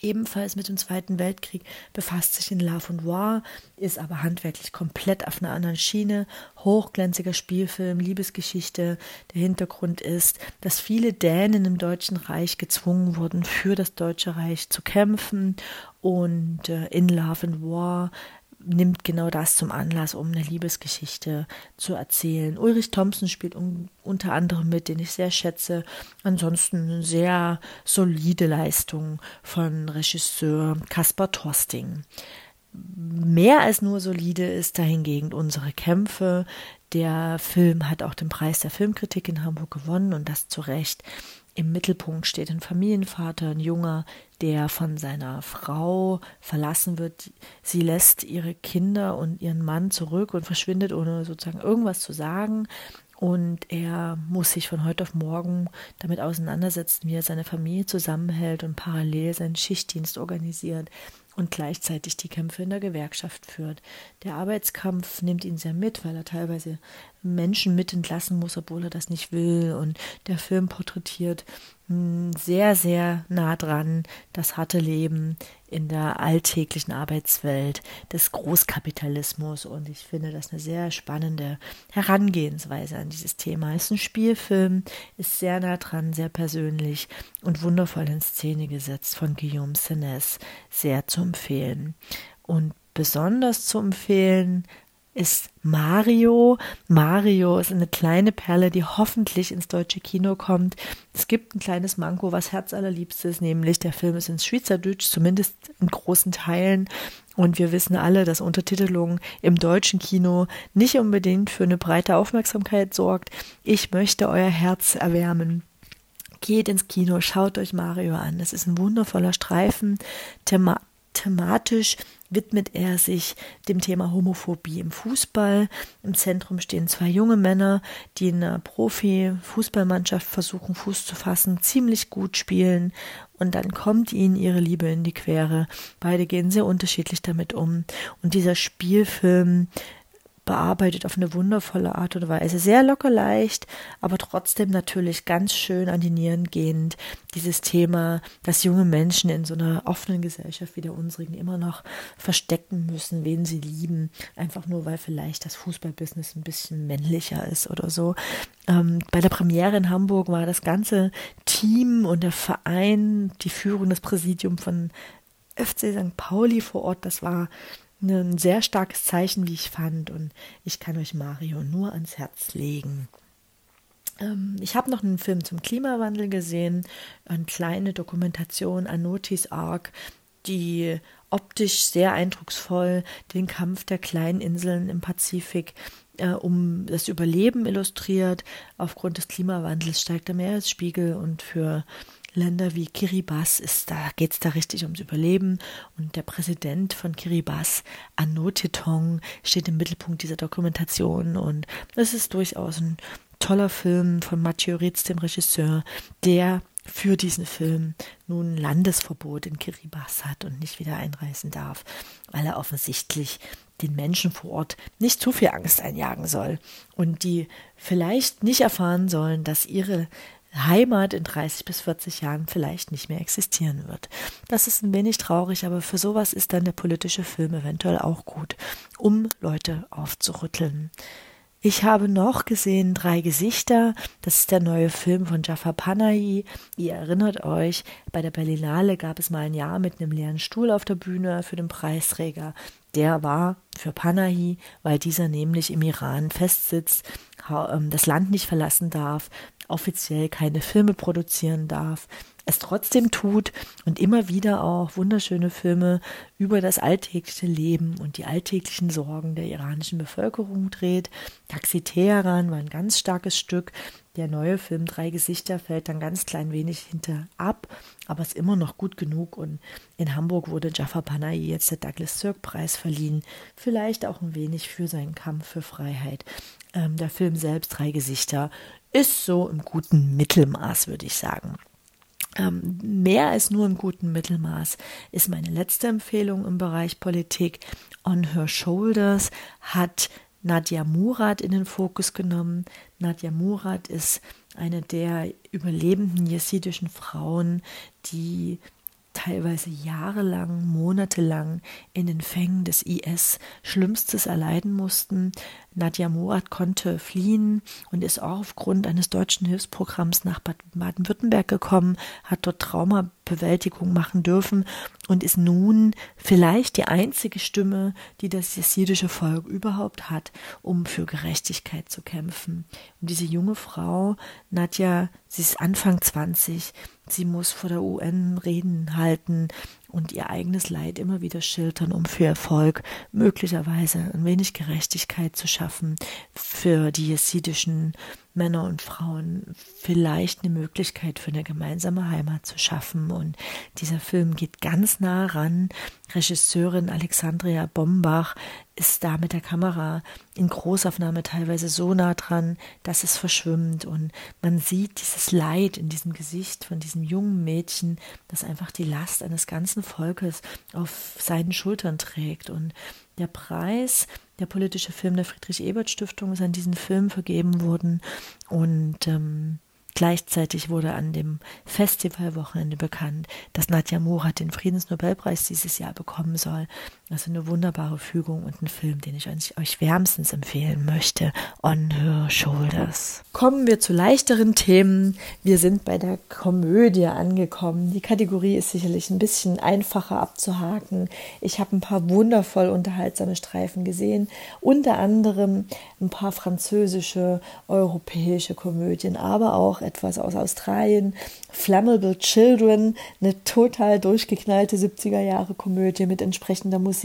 ebenfalls mit dem Zweiten Weltkrieg, befasst sich in Love und War, ist aber handwerklich komplett auf einer anderen Schiene. Hochglänziger Spielfilm, Liebesgeschichte. Der Hintergrund ist, dass viele Dänen im Deutschen Reich gezwungen wurden, für das Deutsche Reich zu kämpfen. Und äh, in Love and War nimmt genau das zum Anlass, um eine Liebesgeschichte zu erzählen. Ulrich Thompson spielt un unter anderem mit, den ich sehr schätze. Ansonsten eine sehr solide Leistung von Regisseur Kaspar Torsting. Mehr als nur solide ist dahingegen unsere Kämpfe. Der Film hat auch den Preis der Filmkritik in Hamburg gewonnen und das zu Recht. Im Mittelpunkt steht ein Familienvater, ein Junger, der von seiner Frau verlassen wird. Sie lässt ihre Kinder und ihren Mann zurück und verschwindet, ohne sozusagen irgendwas zu sagen. Und er muss sich von heute auf morgen damit auseinandersetzen, wie er seine Familie zusammenhält und parallel seinen Schichtdienst organisiert und gleichzeitig die Kämpfe in der Gewerkschaft führt. Der Arbeitskampf nimmt ihn sehr mit, weil er teilweise Menschen mit entlassen muss, obwohl er das nicht will. Und der Film porträtiert hm, sehr, sehr nah dran das harte Leben in der alltäglichen Arbeitswelt des Großkapitalismus. Und ich finde das eine sehr spannende Herangehensweise an dieses Thema. Es ist ein Spielfilm, ist sehr nah dran, sehr persönlich und wundervoll in Szene gesetzt von Guillaume Senes. Sehr zu empfehlen. Und besonders zu empfehlen ist Mario. Mario ist eine kleine Perle, die hoffentlich ins deutsche Kino kommt. Es gibt ein kleines Manko, was herzallerliebstes, nämlich der Film ist ins Schweizerdeutsch, zumindest in großen Teilen. Und wir wissen alle, dass Untertitelung im deutschen Kino nicht unbedingt für eine breite Aufmerksamkeit sorgt. Ich möchte euer Herz erwärmen. Geht ins Kino, schaut euch Mario an. Es ist ein wundervoller Streifen, thema thematisch widmet er sich dem Thema Homophobie im Fußball. Im Zentrum stehen zwei junge Männer, die in einer Profi-Fußballmannschaft versuchen, Fuß zu fassen, ziemlich gut spielen und dann kommt ihnen ihre Liebe in die Quere. Beide gehen sehr unterschiedlich damit um. Und dieser Spielfilm bearbeitet auf eine wundervolle Art und Weise. Sehr locker leicht, aber trotzdem natürlich ganz schön an die Nieren gehend. Dieses Thema, dass junge Menschen in so einer offenen Gesellschaft wie der unsrigen immer noch verstecken müssen, wen sie lieben, einfach nur weil vielleicht das Fußballbusiness ein bisschen männlicher ist oder so. Ähm, bei der Premiere in Hamburg war das ganze Team und der Verein, die Führung, das Präsidium von FC St. Pauli vor Ort, das war ein sehr starkes Zeichen, wie ich fand. Und ich kann euch Mario nur ans Herz legen. Ähm, ich habe noch einen Film zum Klimawandel gesehen, eine kleine Dokumentation an Notice Ark, die optisch sehr eindrucksvoll den Kampf der kleinen Inseln im Pazifik äh, um das Überleben illustriert. Aufgrund des Klimawandels steigt der Meeresspiegel und für Länder wie Kiribati ist da geht's da richtig ums Überleben. Und der Präsident von Kiribati, Anotitong, steht im Mittelpunkt dieser Dokumentation. Und es ist durchaus ein toller Film von Mathieu Ritz, dem Regisseur, der für diesen Film nun Landesverbot in Kiribati hat und nicht wieder einreisen darf, weil er offensichtlich den Menschen vor Ort nicht zu viel Angst einjagen soll. Und die vielleicht nicht erfahren sollen, dass ihre Heimat in 30 bis 40 Jahren vielleicht nicht mehr existieren wird. Das ist ein wenig traurig, aber für sowas ist dann der politische Film eventuell auch gut, um Leute aufzurütteln. Ich habe noch gesehen Drei Gesichter. Das ist der neue Film von Jafar Panahi. Ihr erinnert euch, bei der Berlinale gab es mal ein Jahr mit einem leeren Stuhl auf der Bühne für den Preisträger. Der war für Panahi, weil dieser nämlich im Iran festsitzt, ähm, das Land nicht verlassen darf, offiziell keine Filme produzieren darf, es trotzdem tut und immer wieder auch wunderschöne Filme über das alltägliche Leben und die alltäglichen Sorgen der iranischen Bevölkerung dreht. Taxi Teheran war ein ganz starkes Stück. Der neue Film Drei Gesichter fällt dann ganz klein wenig hinter ab, aber ist immer noch gut genug. Und in Hamburg wurde Jafar Panahi jetzt der Douglas Sirk Preis verliehen. Vielleicht auch ein wenig für seinen Kampf für Freiheit. Ähm, der Film selbst, Drei Gesichter, ist so im guten Mittelmaß, würde ich sagen. Ähm, mehr als nur im guten Mittelmaß ist meine letzte Empfehlung im Bereich Politik. On Her Shoulders hat Nadja Murat in den Fokus genommen. Nadja Murat ist eine der überlebenden jesidischen Frauen, die teilweise jahrelang, monatelang in den Fängen des IS Schlimmstes erleiden mussten. Nadja Murat konnte fliehen und ist auch aufgrund eines deutschen Hilfsprogramms nach Baden-Württemberg gekommen, hat dort Traumabewältigung machen dürfen und ist nun vielleicht die einzige Stimme, die das jesidische Volk überhaupt hat, um für Gerechtigkeit zu kämpfen. Und diese junge Frau, Nadja, sie ist Anfang 20, sie muss vor der UN Reden halten, und ihr eigenes Leid immer wieder schildern, um für Erfolg möglicherweise ein wenig Gerechtigkeit zu schaffen für die jesidischen Männer und Frauen vielleicht eine Möglichkeit für eine gemeinsame Heimat zu schaffen. Und dieser Film geht ganz nah ran. Regisseurin Alexandria Bombach ist da mit der Kamera in Großaufnahme teilweise so nah dran, dass es verschwimmt und man sieht dieses Leid in diesem Gesicht von diesem jungen Mädchen, das einfach die Last eines ganzen Volkes auf seinen Schultern trägt und der Preis, der politische Film der Friedrich-Ebert-Stiftung, ist an diesen Film vergeben worden. Und ähm, Gleichzeitig wurde an dem Festivalwochenende bekannt, dass Nadja Murat den Friedensnobelpreis dieses Jahr bekommen soll. Also eine wunderbare Fügung und ein Film, den ich euch wärmstens empfehlen möchte. On Her Shoulders. Kommen wir zu leichteren Themen. Wir sind bei der Komödie angekommen. Die Kategorie ist sicherlich ein bisschen einfacher abzuhaken. Ich habe ein paar wundervoll unterhaltsame Streifen gesehen. Unter anderem ein paar französische, europäische Komödien, aber auch etwas aus Australien. Flammable Children, eine total durchgeknallte 70er Jahre Komödie mit entsprechender Musik,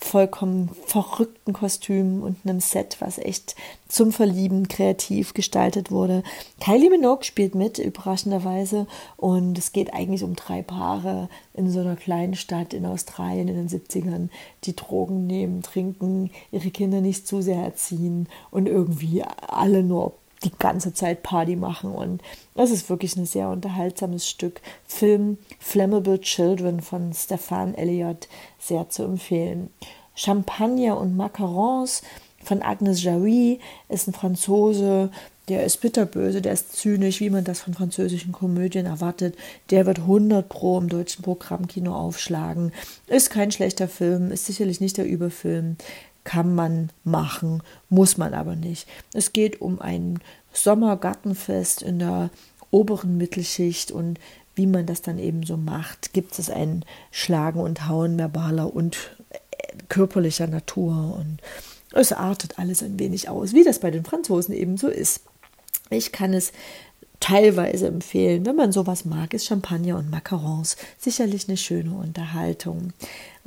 vollkommen verrückten Kostümen und einem Set, was echt zum Verlieben kreativ gestaltet wurde. Kylie Minogue spielt mit, überraschenderweise, und es geht eigentlich um drei Paare in so einer kleinen Stadt in Australien in den 70ern, die Drogen nehmen, trinken, ihre Kinder nicht zu sehr erziehen und irgendwie alle nur die ganze Zeit Party machen. Und das ist wirklich ein sehr unterhaltsames Stück. Film Flammable Children von Stefan Elliott sehr zu empfehlen. Champagner und Macarons von Agnes Jaoui ist ein Franzose, der ist bitterböse, der ist zynisch, wie man das von französischen Komödien erwartet. Der wird 100 pro im deutschen Programmkino aufschlagen. Ist kein schlechter Film, ist sicherlich nicht der Überfilm kann man machen, muss man aber nicht. Es geht um ein Sommergartenfest in der oberen Mittelschicht und wie man das dann eben so macht, gibt es ein Schlagen und Hauen verbaler und äh, körperlicher Natur und es artet alles ein wenig aus, wie das bei den Franzosen eben so ist. Ich kann es teilweise empfehlen. Wenn man sowas mag, ist Champagner und Macarons sicherlich eine schöne Unterhaltung.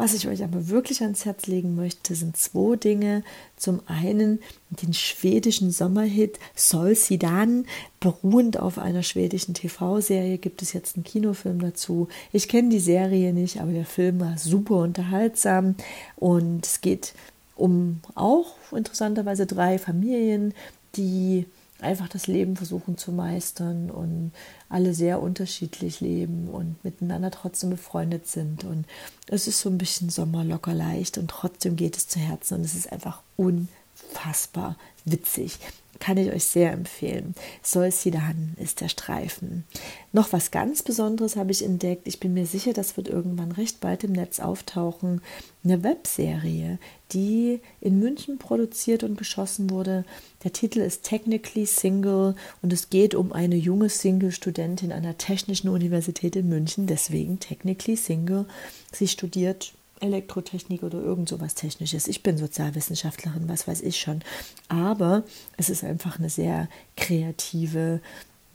Was ich euch aber wirklich ans Herz legen möchte, sind zwei Dinge. Zum einen den schwedischen Sommerhit Sol Sidan, beruhend auf einer schwedischen TV-Serie, gibt es jetzt einen Kinofilm dazu. Ich kenne die Serie nicht, aber der Film war super unterhaltsam und es geht um auch interessanterweise drei Familien, die einfach das Leben versuchen zu meistern und alle sehr unterschiedlich leben und miteinander trotzdem befreundet sind. Und es ist so ein bisschen Sommer locker leicht und trotzdem geht es zu Herzen und es ist einfach unfassbar witzig. Kann ich euch sehr empfehlen. Solsidan ist der Streifen. Noch was ganz Besonderes habe ich entdeckt. Ich bin mir sicher, das wird irgendwann recht bald im Netz auftauchen. Eine Webserie, die in München produziert und geschossen wurde. Der Titel ist Technically Single und es geht um eine junge Single-Studentin der Technischen Universität in München, deswegen Technically Single. Sie studiert Elektrotechnik oder irgend sowas Technisches. Ich bin Sozialwissenschaftlerin, was weiß ich schon. Aber es ist einfach eine sehr kreative,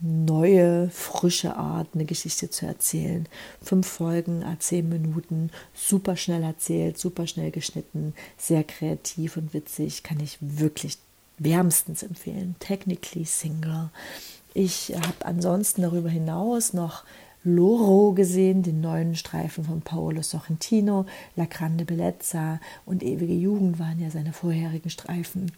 neue, frische Art, eine Geschichte zu erzählen. Fünf Folgen, zehn Minuten, super schnell erzählt, super schnell geschnitten, sehr kreativ und witzig, kann ich wirklich wärmstens empfehlen. Technically Single. Ich habe ansonsten darüber hinaus noch Loro gesehen, den neuen Streifen von Paolo Sorrentino, La Grande Bellezza und Ewige Jugend waren ja seine vorherigen Streifen.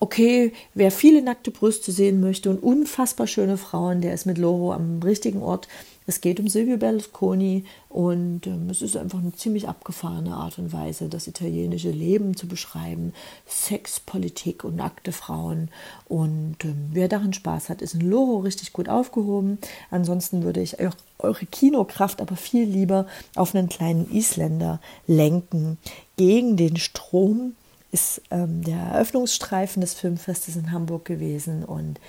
Okay, wer viele nackte Brüste sehen möchte und unfassbar schöne Frauen, der ist mit Loro am richtigen Ort. Es geht um Silvio Berlusconi und ähm, es ist einfach eine ziemlich abgefahrene Art und Weise, das italienische Leben zu beschreiben. Sex, Politik und nackte Frauen. Und ähm, wer daran Spaß hat, ist in Loro richtig gut aufgehoben. Ansonsten würde ich auch eure Kinokraft aber viel lieber auf einen kleinen Isländer lenken. Gegen den Strom ist ähm, der Eröffnungsstreifen des Filmfestes in Hamburg gewesen und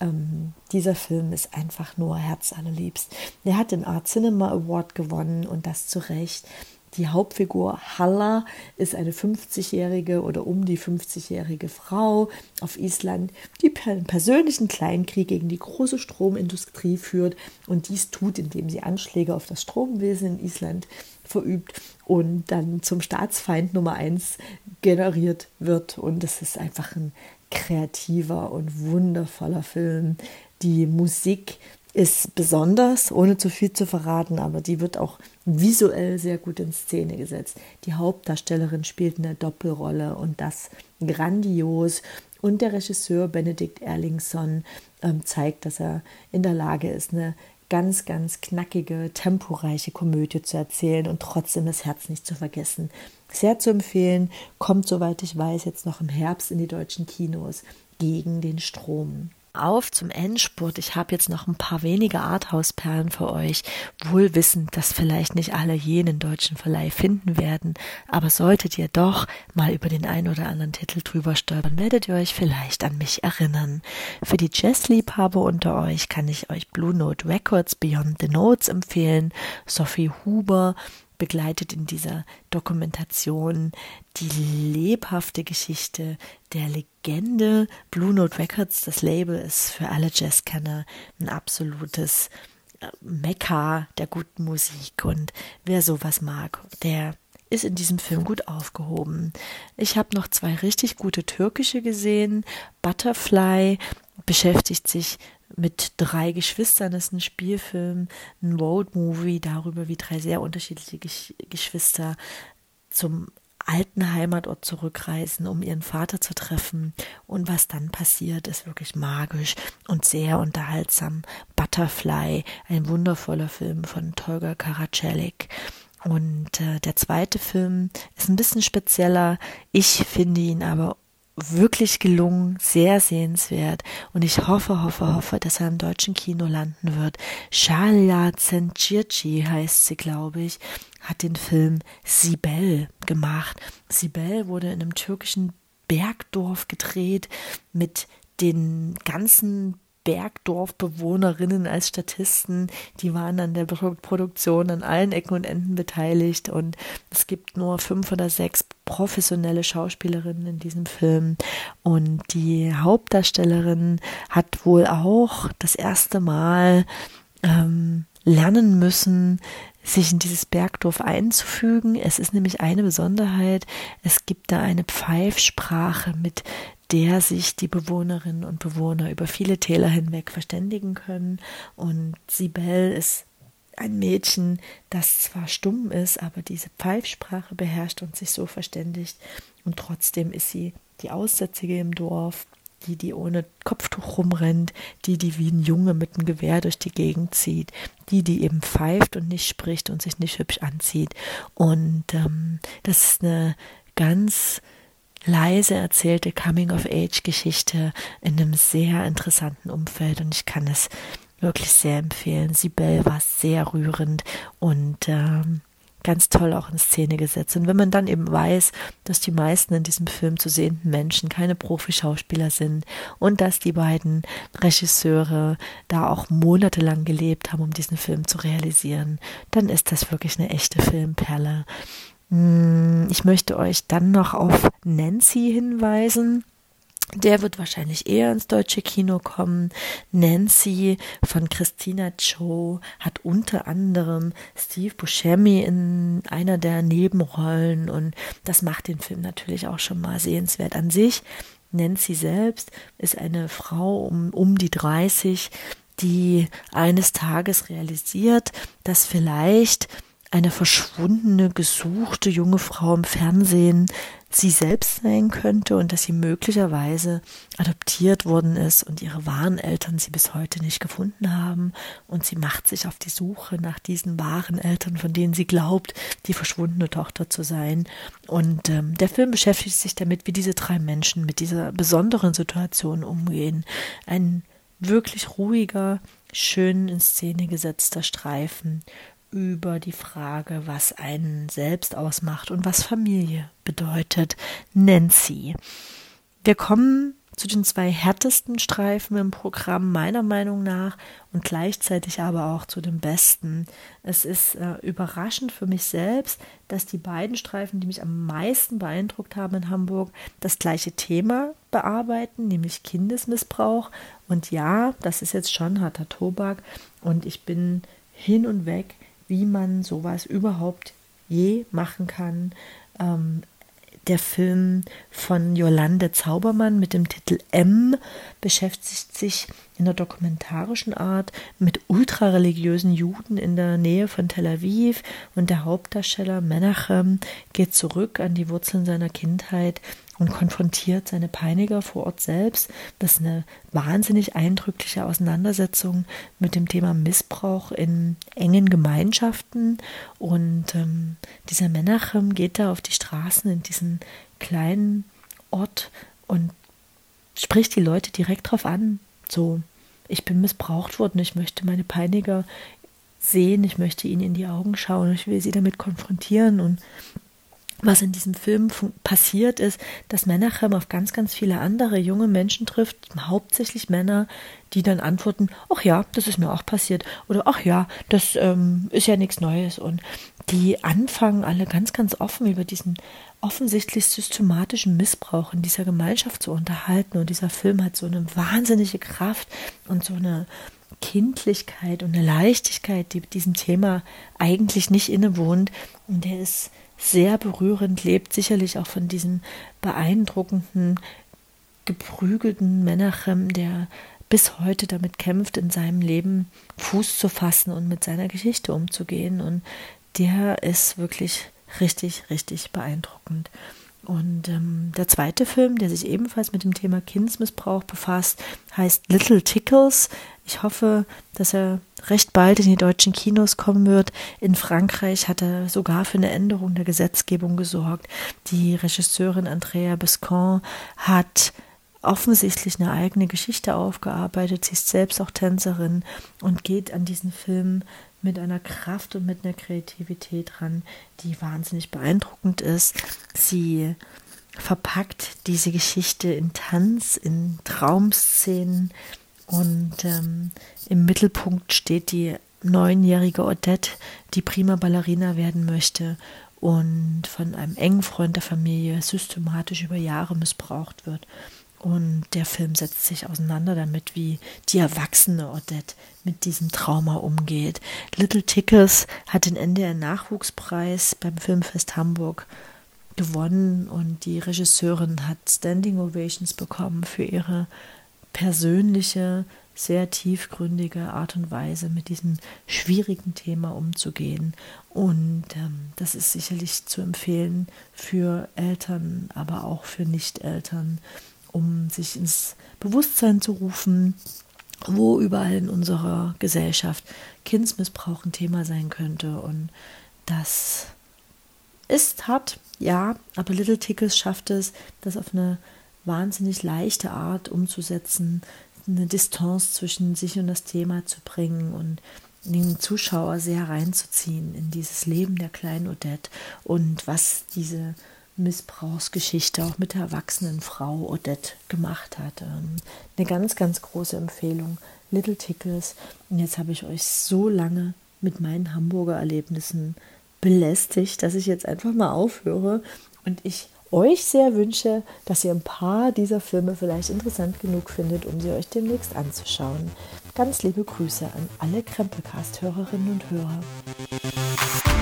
ähm, dieser Film ist einfach nur herzallerliebst. Er hat den Art Cinema Award gewonnen und das zu Recht. Die Hauptfigur Halla ist eine 50-jährige oder um die 50-jährige Frau auf Island, die einen persönlichen Kleinkrieg gegen die große Stromindustrie führt und dies tut, indem sie Anschläge auf das Stromwesen in Island verübt und dann zum Staatsfeind Nummer eins generiert wird. Und es ist einfach ein kreativer und wundervoller Film. Die Musik ist besonders, ohne zu viel zu verraten, aber die wird auch visuell sehr gut in Szene gesetzt. Die Hauptdarstellerin spielt eine Doppelrolle und das grandios. Und der Regisseur Benedikt Erlingsson ähm, zeigt, dass er in der Lage ist, eine ganz, ganz knackige, temporeiche Komödie zu erzählen und trotzdem das Herz nicht zu vergessen. Sehr zu empfehlen, kommt, soweit ich weiß, jetzt noch im Herbst in die deutschen Kinos gegen den Strom auf zum Endspurt. Ich habe jetzt noch ein paar wenige Arthouse-Perlen für euch, wohl wissend, dass vielleicht nicht alle jenen deutschen Verleih finden werden, aber solltet ihr doch mal über den einen oder anderen Titel drüber stolpern, werdet ihr euch vielleicht an mich erinnern. Für die Jazzliebhaber unter euch kann ich euch Blue Note Records Beyond the Notes empfehlen, Sophie Huber, begleitet in dieser Dokumentation die lebhafte Geschichte der Legende. Blue Note Records, das Label ist für alle Jazzkenner ein absolutes äh, Mekka der guten Musik und wer sowas mag, der ist in diesem Film gut aufgehoben. Ich habe noch zwei richtig gute türkische gesehen. Butterfly beschäftigt sich mit drei Geschwistern. Das ist ein Spielfilm, ein Road-Movie darüber, wie drei sehr unterschiedliche Gesch Geschwister zum alten Heimatort zurückreisen, um ihren Vater zu treffen. Und was dann passiert, ist wirklich magisch und sehr unterhaltsam. Butterfly, ein wundervoller Film von Tolga Karacelik. Und äh, der zweite Film ist ein bisschen spezieller. Ich finde ihn aber wirklich gelungen, sehr sehenswert und ich hoffe, hoffe, hoffe, dass er im deutschen Kino landen wird. Shalia Zencirci heißt sie, glaube ich, hat den Film Sibel gemacht. Sibel wurde in einem türkischen Bergdorf gedreht mit den ganzen Bergdorfbewohnerinnen als Statisten, die waren an der Produktion an allen Ecken und Enden beteiligt. Und es gibt nur fünf oder sechs professionelle Schauspielerinnen in diesem Film. Und die Hauptdarstellerin hat wohl auch das erste Mal ähm, lernen müssen, sich in dieses Bergdorf einzufügen. Es ist nämlich eine Besonderheit, es gibt da eine Pfeifsprache, mit der sich die Bewohnerinnen und Bewohner über viele Täler hinweg verständigen können. Und Sibel ist ein Mädchen, das zwar stumm ist, aber diese Pfeifsprache beherrscht und sich so verständigt. Und trotzdem ist sie die Aussätzige im Dorf, die, die ohne Kopftuch rumrennt, die, die wie ein Junge mit einem Gewehr durch die Gegend zieht, die, die eben pfeift und nicht spricht und sich nicht hübsch anzieht. Und ähm, das ist eine ganz leise erzählte Coming-of-Age-Geschichte in einem sehr interessanten Umfeld und ich kann es wirklich sehr empfehlen. Sibel war sehr rührend und ähm, ganz toll auch in Szene gesetzt. Und wenn man dann eben weiß, dass die meisten in diesem Film zu sehenden Menschen keine Profischauspieler sind und dass die beiden Regisseure da auch monatelang gelebt haben, um diesen Film zu realisieren, dann ist das wirklich eine echte Filmperle. Hm, ich möchte euch dann noch auf Nancy hinweisen. Der wird wahrscheinlich eher ins deutsche Kino kommen. Nancy von Christina Cho hat unter anderem Steve Buscemi in einer der Nebenrollen und das macht den Film natürlich auch schon mal sehenswert an sich. Nancy selbst ist eine Frau um, um die 30, die eines Tages realisiert, dass vielleicht eine verschwundene, gesuchte junge Frau im Fernsehen sie selbst sein könnte und dass sie möglicherweise adoptiert worden ist und ihre wahren Eltern sie bis heute nicht gefunden haben und sie macht sich auf die Suche nach diesen wahren Eltern, von denen sie glaubt, die verschwundene Tochter zu sein. Und ähm, der Film beschäftigt sich damit, wie diese drei Menschen mit dieser besonderen Situation umgehen. Ein wirklich ruhiger, schön in Szene gesetzter Streifen über die Frage, was einen selbst ausmacht und was Familie bedeutet. Nancy. Wir kommen zu den zwei härtesten Streifen im Programm meiner Meinung nach und gleichzeitig aber auch zu den besten. Es ist äh, überraschend für mich selbst, dass die beiden Streifen, die mich am meisten beeindruckt haben in Hamburg, das gleiche Thema bearbeiten, nämlich Kindesmissbrauch. Und ja, das ist jetzt schon harter Tobak und ich bin hin und weg wie man sowas überhaupt je machen kann. Ähm, der Film von Jolande Zaubermann mit dem Titel M beschäftigt sich in der dokumentarischen Art mit ultrareligiösen Juden in der Nähe von Tel Aviv und der Hauptdarsteller Menachem geht zurück an die Wurzeln seiner Kindheit und konfrontiert seine Peiniger vor Ort selbst. Das ist eine wahnsinnig eindrückliche Auseinandersetzung mit dem Thema Missbrauch in engen Gemeinschaften. Und ähm, dieser Menachem geht da auf die Straßen in diesen kleinen Ort und spricht die Leute direkt drauf an. So, ich bin missbraucht worden, ich möchte meine Peiniger sehen, ich möchte ihnen in die Augen schauen, ich will sie damit konfrontieren und was in diesem Film passiert ist, dass Menachem auf ganz, ganz viele andere junge Menschen trifft, hauptsächlich Männer, die dann antworten, ach ja, das ist mir auch passiert. Oder ach ja, das ähm, ist ja nichts Neues. Und die anfangen alle ganz, ganz offen über diesen offensichtlich systematischen Missbrauch in dieser Gemeinschaft zu unterhalten. Und dieser Film hat so eine wahnsinnige Kraft und so eine Kindlichkeit und eine Leichtigkeit, die diesem Thema eigentlich nicht innewohnt. Und der ist sehr berührend, lebt sicherlich auch von diesem beeindruckenden, geprügelten Menachem, der bis heute damit kämpft, in seinem Leben Fuß zu fassen und mit seiner Geschichte umzugehen. Und der ist wirklich richtig, richtig beeindruckend. Und ähm, der zweite Film, der sich ebenfalls mit dem Thema Kindesmissbrauch befasst, heißt Little Tickles. Ich hoffe, dass er recht bald in die deutschen Kinos kommen wird. In Frankreich hat er sogar für eine Änderung der Gesetzgebung gesorgt. Die Regisseurin Andrea Bescon hat offensichtlich eine eigene Geschichte aufgearbeitet. Sie ist selbst auch Tänzerin und geht an diesen Film mit einer Kraft und mit einer Kreativität ran, die wahnsinnig beeindruckend ist. Sie verpackt diese Geschichte in Tanz, in Traumszenen und ähm, im Mittelpunkt steht die neunjährige Odette, die prima Ballerina werden möchte und von einem engen Freund der Familie systematisch über Jahre missbraucht wird. Und der Film setzt sich auseinander damit, wie die erwachsene Odette mit diesem Trauma umgeht. Little Tickers hat den NDR Nachwuchspreis beim Filmfest Hamburg gewonnen und die Regisseurin hat Standing Ovations bekommen für ihre persönliche, sehr tiefgründige Art und Weise mit diesem schwierigen Thema umzugehen. Und ähm, das ist sicherlich zu empfehlen für Eltern, aber auch für Nicht-Eltern um sich ins Bewusstsein zu rufen, wo überall in unserer Gesellschaft Kindsmissbrauch ein Thema sein könnte. Und dass Ist hart, ja, aber Little Tickles schafft es, das auf eine wahnsinnig leichte Art umzusetzen, eine Distanz zwischen sich und das Thema zu bringen und den Zuschauer sehr reinzuziehen in dieses Leben der kleinen Odette. Und was diese Missbrauchsgeschichte auch mit der erwachsenen Frau Odette gemacht hat. Ähm, eine ganz, ganz große Empfehlung. Little Tickles. Und jetzt habe ich euch so lange mit meinen Hamburger Erlebnissen belästigt, dass ich jetzt einfach mal aufhöre und ich euch sehr wünsche, dass ihr ein paar dieser Filme vielleicht interessant genug findet, um sie euch demnächst anzuschauen. Ganz liebe Grüße an alle Krempelcast-Hörerinnen und Hörer.